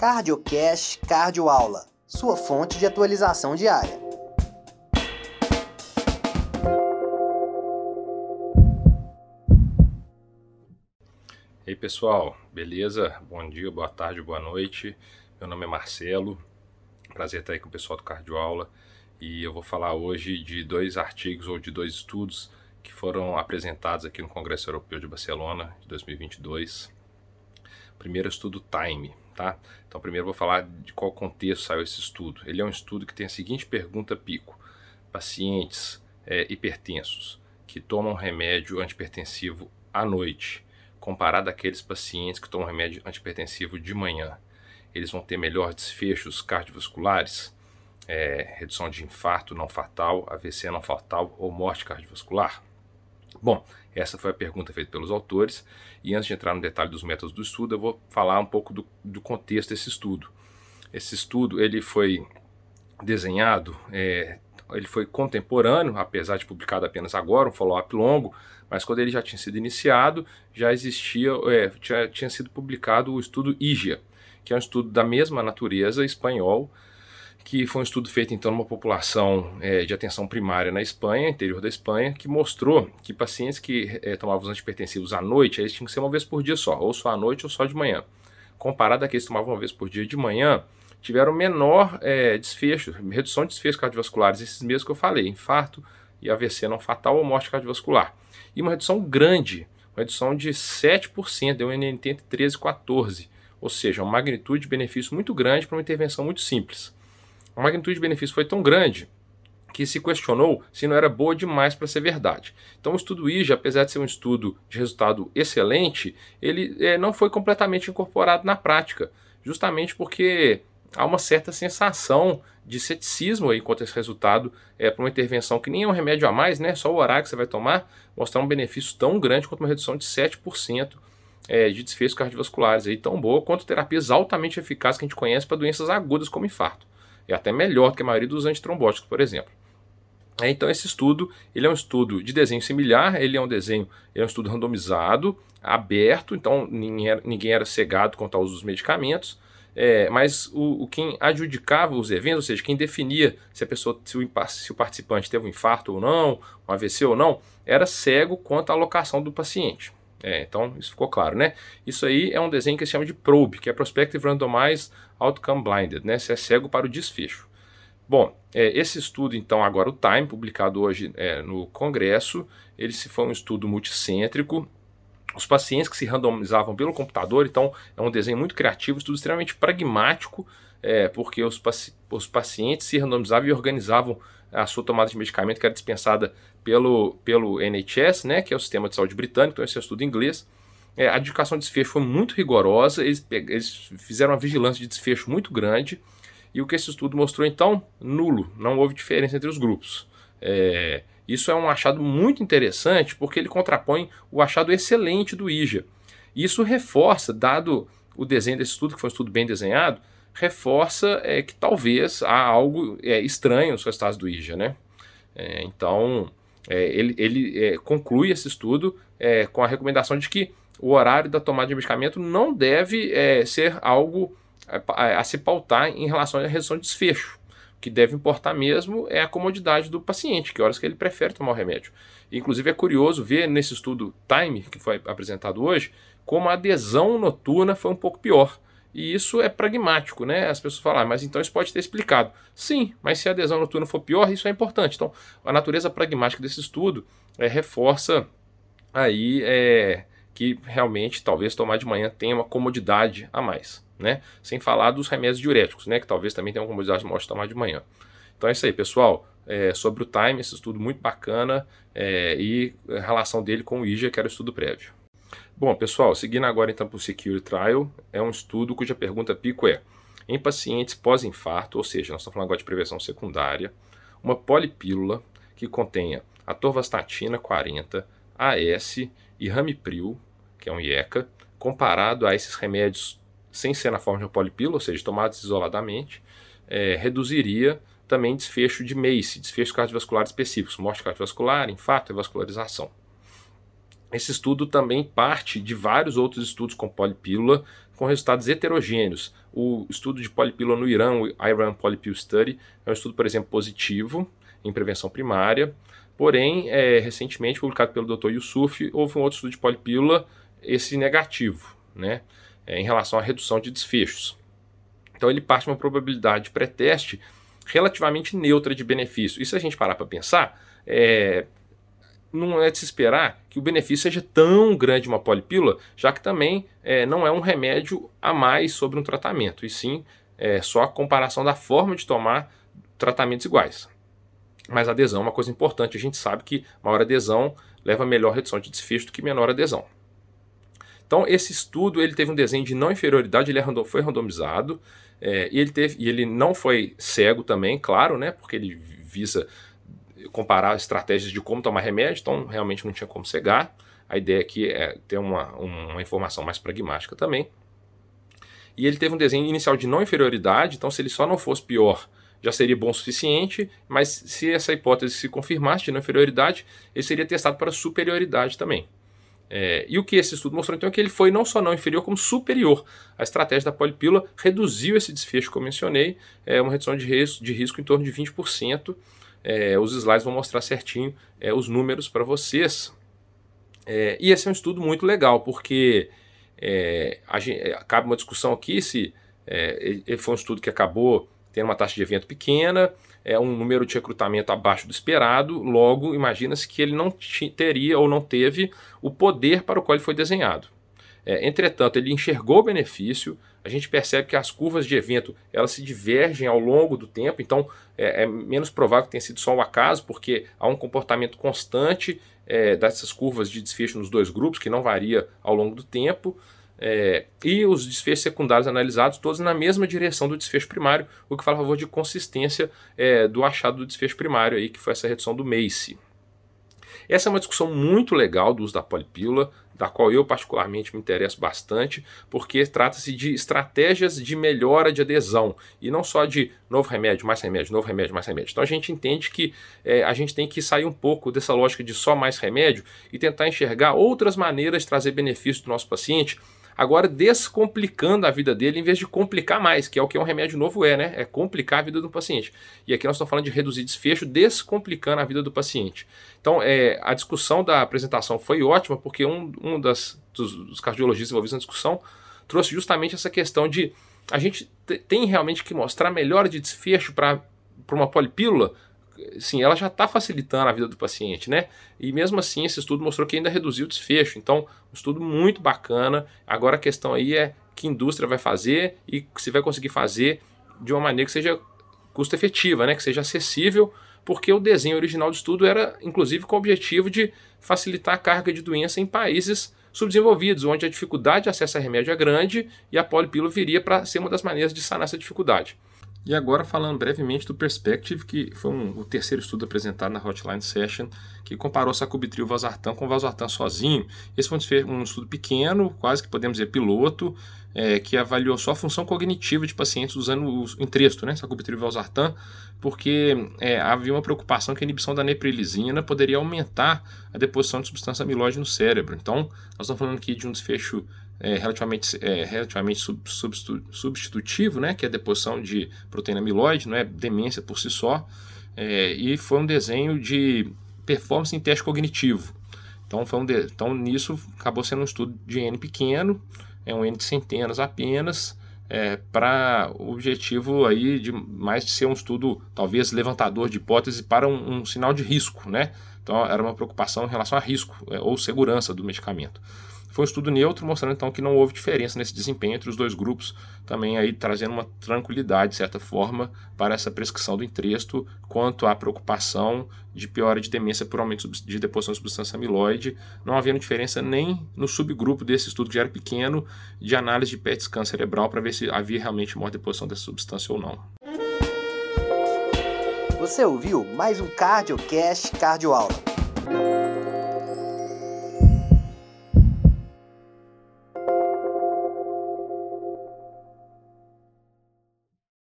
CardioCast Cardio Aula, sua fonte de atualização diária. E aí pessoal, beleza? Bom dia, boa tarde, boa noite. Meu nome é Marcelo, prazer estar aí com o pessoal do Cardio Aula e eu vou falar hoje de dois artigos ou de dois estudos que foram apresentados aqui no Congresso Europeu de Barcelona de 2022. Primeiro estudo Time, tá? Então primeiro vou falar de qual contexto saiu esse estudo. Ele é um estudo que tem a seguinte pergunta pico: pacientes é, hipertensos que tomam remédio antipertensivo à noite, comparado àqueles pacientes que tomam remédio antipertensivo de manhã, eles vão ter melhores desfechos cardiovasculares? É, redução de infarto não fatal, AVC não fatal ou morte cardiovascular? Bom, essa foi a pergunta feita pelos autores, e antes de entrar no detalhe dos métodos do estudo, eu vou falar um pouco do, do contexto desse estudo. Esse estudo ele foi desenhado, é, ele foi contemporâneo, apesar de publicado apenas agora, um follow-up longo, mas quando ele já tinha sido iniciado, já existia, é, tinha, tinha sido publicado o estudo IGIA, que é um estudo da mesma natureza, espanhol, que foi um estudo feito então numa população é, de atenção primária na Espanha, interior da Espanha, que mostrou que pacientes que é, tomavam os antipertensivos à noite, eles tinham que ser uma vez por dia só, ou só à noite ou só de manhã. Comparado àqueles que tomavam uma vez por dia de manhã, tiveram menor é, desfecho, redução de desfechos cardiovasculares, esses mesmos que eu falei, infarto e AVC não fatal ou morte cardiovascular. E uma redução grande, uma redução de 7%, deu um NNT entre 13 e 14, ou seja, uma magnitude de benefício muito grande para uma intervenção muito simples. A magnitude de benefício foi tão grande que se questionou se não era boa demais para ser verdade. Então o estudo IJA, apesar de ser um estudo de resultado excelente, ele é, não foi completamente incorporado na prática, justamente porque há uma certa sensação de ceticismo aí quanto a esse resultado é, para uma intervenção que nem é um remédio a mais, né? Só o horário que você vai tomar, mostrar um benefício tão grande quanto uma redução de 7% é, de desfechos cardiovasculares, aí, tão boa quanto terapias altamente eficazes que a gente conhece para doenças agudas como infarto. É até melhor do que a maioria dos antitrombóticos, por exemplo. É, então esse estudo, ele é um estudo de desenho similar, ele é um desenho, é um estudo randomizado, aberto, então ninguém era, ninguém era cegado quanto ao uso dos medicamentos, é, mas o, o, quem adjudicava os eventos, ou seja, quem definia se a pessoa, se o, se o participante teve um infarto ou não, um AVC ou não, era cego quanto à alocação do paciente. É, então, isso ficou claro, né? Isso aí é um desenho que se chama de PROBE, que é Prospective Randomized Outcome Blinded, né? Você é cego para o desfecho. Bom, é, esse estudo, então, agora o Time, publicado hoje é, no Congresso, ele se foi um estudo multicêntrico. Os pacientes que se randomizavam pelo computador, então, é um desenho muito criativo, estudo extremamente pragmático, é, porque os, paci os pacientes se randomizavam e organizavam a sua tomada de medicamento, que era dispensada pelo, pelo NHS, né, que é o sistema de saúde britânico, então esse é estudo inglês. É, a indicação de desfecho foi muito rigorosa, eles, eles fizeram uma vigilância de desfecho muito grande, e o que esse estudo mostrou então? Nulo, não houve diferença entre os grupos. É, isso é um achado muito interessante porque ele contrapõe o achado excelente do IJA. Isso reforça, dado o desenho desse estudo, que foi um estudo bem desenhado, reforça é, que talvez há algo é, estranho nos resultados do IJA. Né? É, então, é, ele, ele é, conclui esse estudo é, com a recomendação de que o horário da tomada de medicamento não deve ser algo a, a, se pautar em relação à redução de desfecho. O que deve importar mesmo é a comodidade do paciente, que horas que ele prefere tomar o remédio. Inclusive é curioso ver nesse estudo Time, que foi apresentado hoje, como a adesão noturna foi um pouco pior. E isso é pragmático, né? As pessoas falam, ah, mas então isso pode ter explicado. Sim, mas se a adesão noturna for pior, isso é importante. Então, a natureza pragmática desse estudo é, reforça aí é, que realmente talvez tomar de manhã tenha uma comodidade a mais, né? Sem falar dos remédios diuréticos, né? Que talvez também tenha uma comodidade maior de tomar de manhã. Então é isso aí, pessoal. É, sobre o time, esse estudo muito bacana é, e a relação dele com o IJA, que era o estudo prévio. Bom, pessoal, seguindo agora então para o Security Trial, é um estudo cuja pergunta pico é: em pacientes pós-infarto, ou seja, nós estamos falando agora de prevenção secundária, uma polipílula que contenha atorvastatina 40, AS e ramipril, que é um IECA, comparado a esses remédios sem ser na forma de uma polipílula, ou seja, tomados isoladamente, é, reduziria também desfecho de MACE, desfechos cardiovasculares específicos, morte cardiovascular, infarto e vascularização. Esse estudo também parte de vários outros estudos com polipílula com resultados heterogêneos. O estudo de polipílula no Irã, o Iran Polypill Study, é um estudo, por exemplo, positivo em prevenção primária. Porém, é, recentemente publicado pelo Dr. Yusuf, houve um outro estudo de polipílula, esse negativo, né, é, em relação à redução de desfechos. Então, ele parte de uma probabilidade pré-teste relativamente neutra de benefício. E se a gente parar para pensar, é, não é de se esperar que o benefício seja tão grande uma polipílula, já que também é, não é um remédio a mais sobre um tratamento, e sim é só a comparação da forma de tomar tratamentos iguais. Mas a adesão é uma coisa importante, a gente sabe que maior adesão leva a melhor redução de desfecho do que menor adesão. Então esse estudo ele teve um desenho de não inferioridade, ele é foi randomizado é, e ele teve e ele não foi cego também, claro, né? Porque ele visa comparar estratégias de como tomar remédio, então realmente não tinha como cegar. A ideia aqui é ter uma, uma informação mais pragmática também. E ele teve um desenho inicial de não inferioridade, então se ele só não fosse pior, já seria bom o suficiente, mas se essa hipótese se confirmasse de não inferioridade, ele seria testado para superioridade também. É, e o que esse estudo mostrou então é que ele foi não só não inferior, como superior. A estratégia da polipílula reduziu esse desfecho que eu mencionei, é uma redução de risco, de risco em torno de 20%, é, os slides vão mostrar certinho é, os números para vocês. É, e esse é um estudo muito legal, porque é, gente, é, cabe uma discussão aqui se é, ele foi um estudo que acabou tendo uma taxa de evento pequena, é um número de recrutamento abaixo do esperado, logo imagina-se que ele não teria ou não teve o poder para o qual ele foi desenhado. É, entretanto, ele enxergou o benefício, a gente percebe que as curvas de evento elas se divergem ao longo do tempo, então é, é menos provável que tenha sido só um acaso, porque há um comportamento constante é, dessas curvas de desfecho nos dois grupos, que não varia ao longo do tempo. É, e os desfechos secundários analisados, todos na mesma direção do desfecho primário, o que fala a favor de consistência é, do achado do desfecho primário, aí, que foi essa redução do MACE. Essa é uma discussão muito legal do uso da polipílula, da qual eu particularmente me interesso bastante, porque trata-se de estratégias de melhora de adesão e não só de novo remédio, mais remédio, novo remédio, mais remédio. Então a gente entende que é, a gente tem que sair um pouco dessa lógica de só mais remédio e tentar enxergar outras maneiras de trazer benefício do nosso paciente agora descomplicando a vida dele em vez de complicar mais, que é o que um remédio novo é, né? É complicar a vida do paciente. E aqui nós estamos falando de reduzir desfecho, descomplicando a vida do paciente. Então, é, a discussão da apresentação foi ótima, porque um, um das, dos, dos cardiologistas envolvidos na discussão trouxe justamente essa questão de a gente tem realmente que mostrar melhora de desfecho para uma polipílula sim, ela já está facilitando a vida do paciente, né? E mesmo assim, esse estudo mostrou que ainda reduziu o desfecho. Então, um estudo muito bacana. Agora a questão aí é que indústria vai fazer e se vai conseguir fazer de uma maneira que seja custo efetiva, né? Que seja acessível, porque o desenho original do estudo era, inclusive, com o objetivo de facilitar a carga de doença em países subdesenvolvidos, onde a dificuldade de acesso a remédio é grande e a polipílula viria para ser uma das maneiras de sanar essa dificuldade. E agora falando brevemente do Perspective, que foi um, o terceiro estudo apresentado na Hotline Session, que comparou sacubitril valsartan com valsartan sozinho. Esse foi um, estudo pequeno, quase que podemos dizer piloto, é, que avaliou só a função cognitiva de pacientes usando o entresto, né, sacubitril valsartan, porque é, havia uma preocupação que a inibição da neprilisina poderia aumentar a deposição de substância amiloide no cérebro. Então, nós estamos falando aqui de um desfecho é, relativamente, é, relativamente sub, substitutivo, né, que é a deposição de proteína amiloide, não é demência por si só, é, e foi um desenho de performance em teste cognitivo. Então, foi um de, então nisso acabou sendo um estudo de N pequeno, é um N de centenas apenas, é, para o objetivo aí de mais de ser um estudo talvez levantador de hipótese para um, um sinal de risco, né? Então era uma preocupação em relação a risco é, ou segurança do medicamento. Foi um estudo neutro, mostrando então que não houve diferença nesse desempenho entre os dois grupos, também aí trazendo uma tranquilidade, de certa forma, para essa prescrição do entresto, quanto à preocupação de piora de demência por aumento de deposição de substância amiloide, não havendo diferença nem no subgrupo desse estudo que já era pequeno, de análise de PET scan cerebral para ver se havia realmente maior deposição dessa substância ou não. Você ouviu mais um CardioCast Cardioaula.